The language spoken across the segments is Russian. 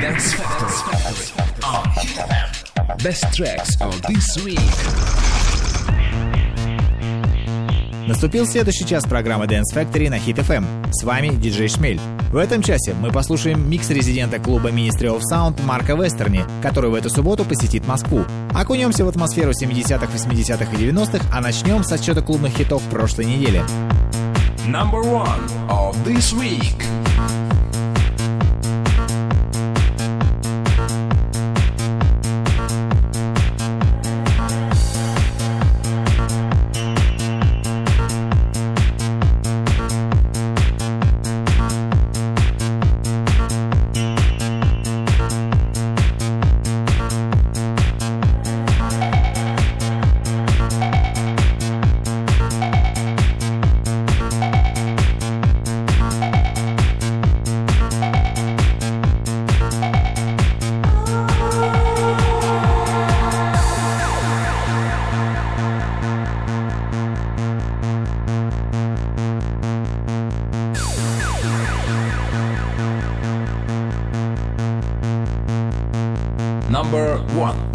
Dance Factory on Hit FM. Best tracks of this week. Наступил следующий час программы Dance Factory на Hit FM. С вами диджей Шмель. В этом часе мы послушаем микс резидента клуба Ministry of Sound Марка Вестерни, который в эту субботу посетит Москву. Окунемся в атмосферу 70-х, 80-х и 90-х, а начнем с отсчета клубных хитов прошлой недели. Number one of this week. Number one.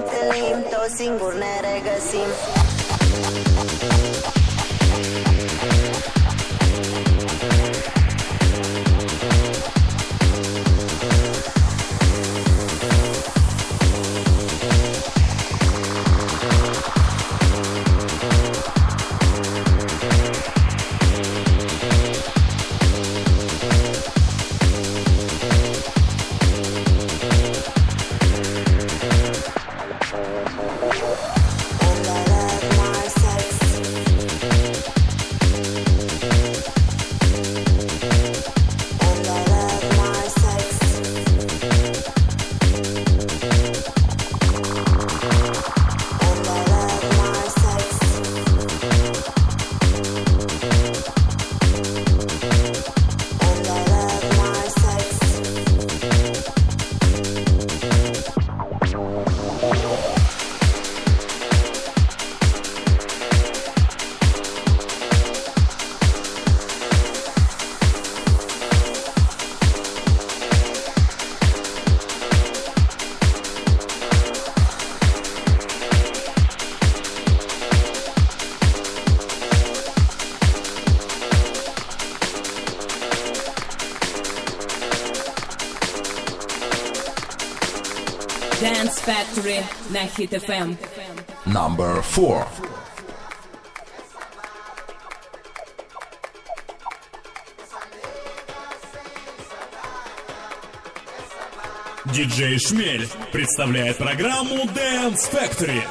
întâlnim Toți singuri ne regăsim. Factory на Hit FM. Number four. Диджей Шмель представляет программу Dance Factory.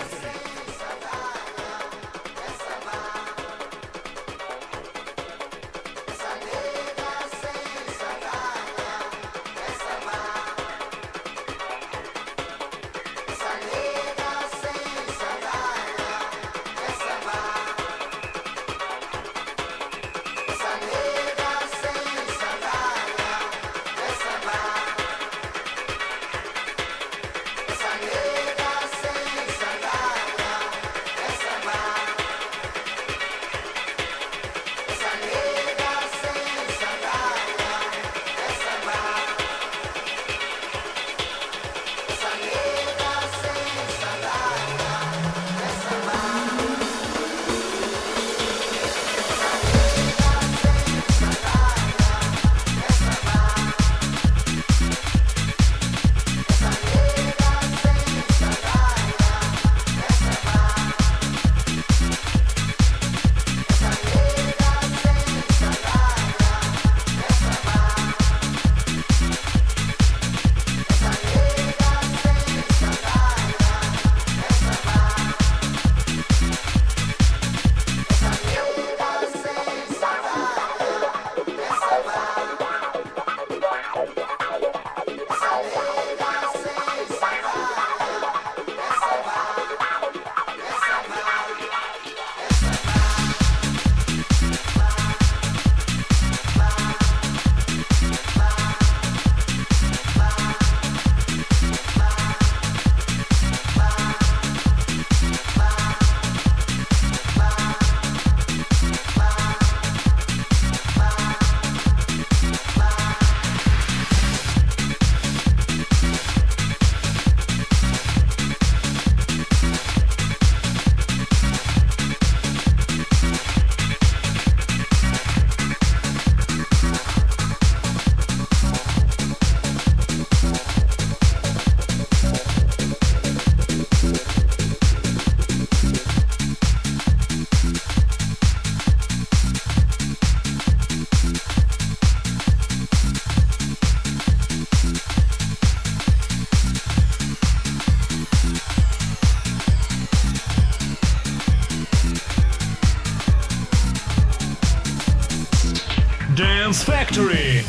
Factory.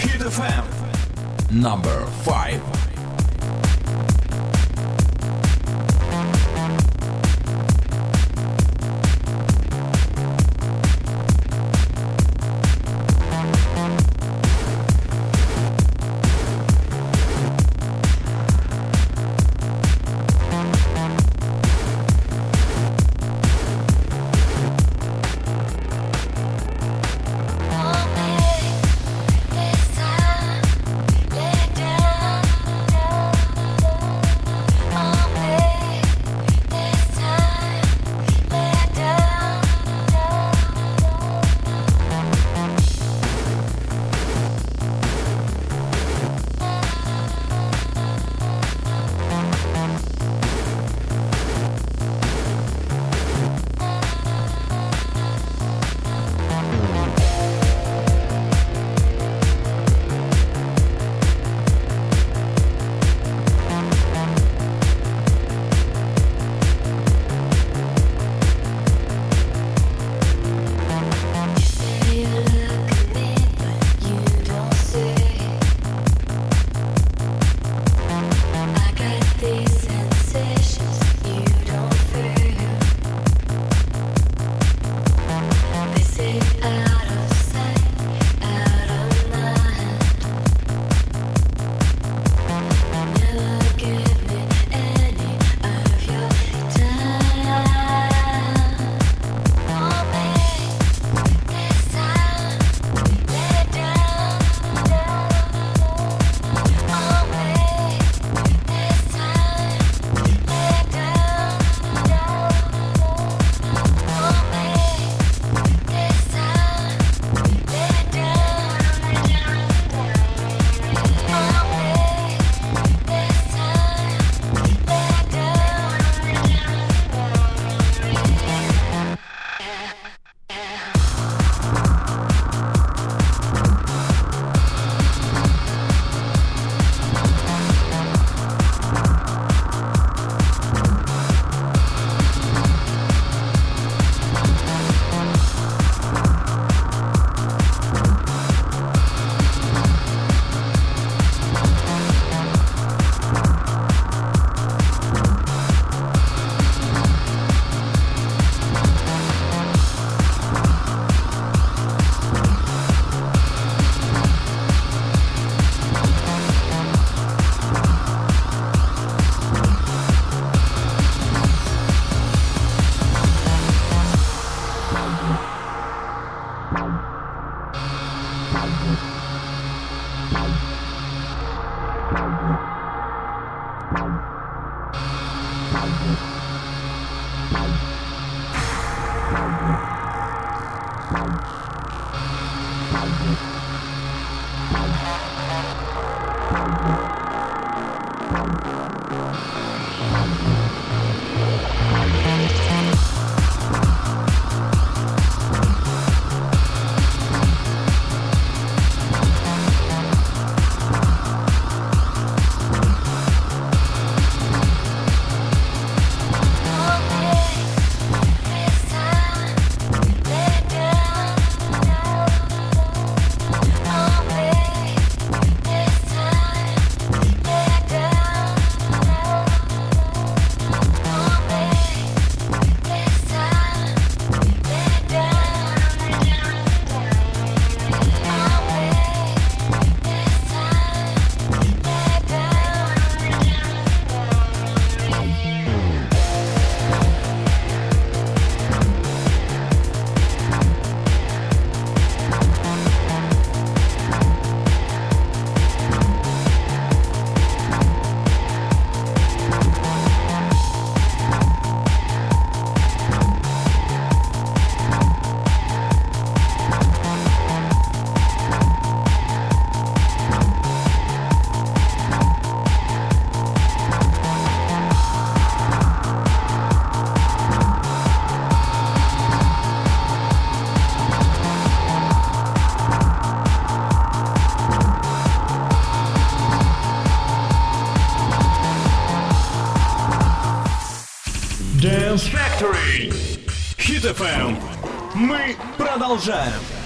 Hit FM. Number 5. Bye. Продолжаем.